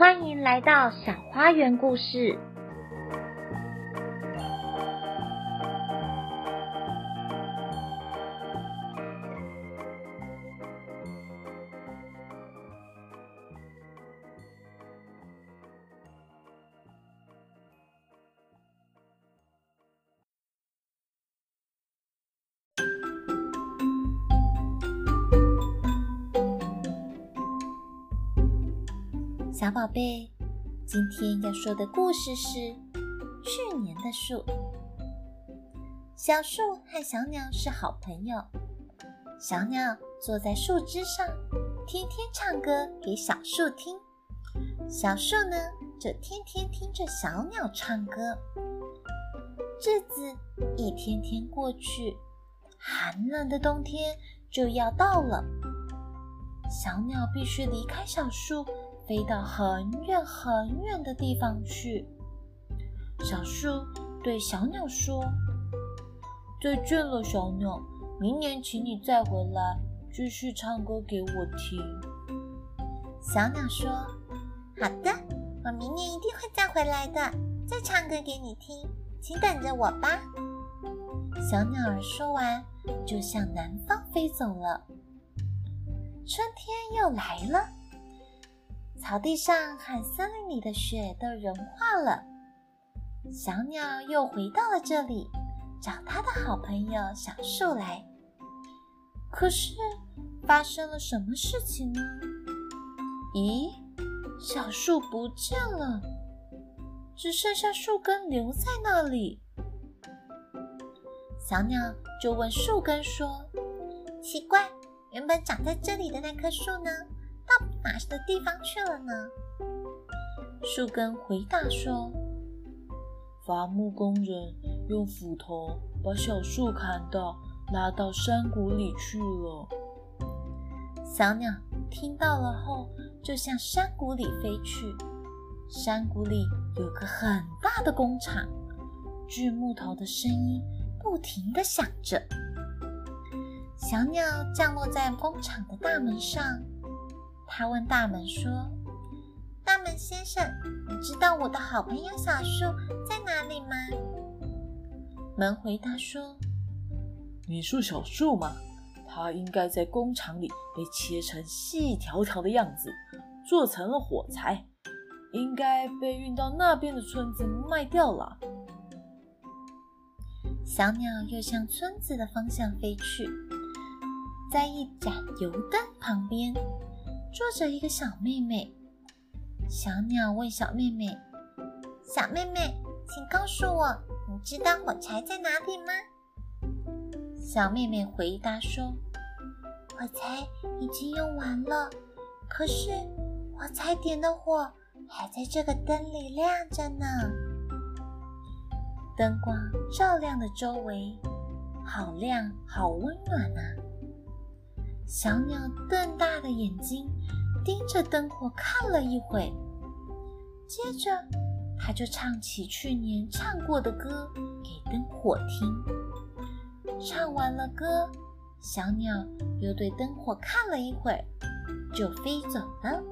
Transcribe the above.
欢迎来到小花园故事。小宝贝，今天要说的故事是去年的树。小树和小鸟是好朋友。小鸟坐在树枝上，天天唱歌给小树听。小树呢，就天天听着小鸟唱歌。日子一天天过去，寒冷的冬天就要到了。小鸟必须离开小树。飞到很远很远的地方去。小树对小鸟说：“再见了，小鸟，明年请你再回来，继续唱歌给我听。”小鸟说：“好的，我明年一定会再回来的，再唱歌给你听，请等着我吧。”小鸟儿说完，就向南方飞走了。春天又来了。草地上和森林里的雪都融化了，小鸟又回到了这里，找它的好朋友小树来。可是发生了什么事情呢？咦，小树不见了，只剩下树根留在那里。小鸟就问树根说：“奇怪，原本长在这里的那棵树呢？”哪的地方去了呢？树根回答说：“伐木工人用斧头把小树砍倒，拉到山谷里去了。”小鸟听到了后，就向山谷里飞去。山谷里有个很大的工厂，锯木头的声音不停地响着。小鸟降落在工厂的大门上。他问大门说：“大门先生，你知道我的好朋友小树在哪里吗？”门回答说：“你说小树吗？它应该在工厂里被切成细条条的样子，做成了火柴，应该被运到那边的村子卖掉了。”小鸟又向村子的方向飞去，在一盏油灯旁边。坐着一个小妹妹，小鸟问小妹妹：“小妹妹，请告诉我，你知道火柴在哪里吗？”小妹妹回答说：“火柴已经用完了，可是火柴点的火还在这个灯里亮着呢。灯光照亮了周围，好亮，好温暖啊！”小鸟瞪大的眼睛盯着灯火看了一会，接着它就唱起去年唱过的歌给灯火听。唱完了歌，小鸟又对灯火看了一会，就飞走了。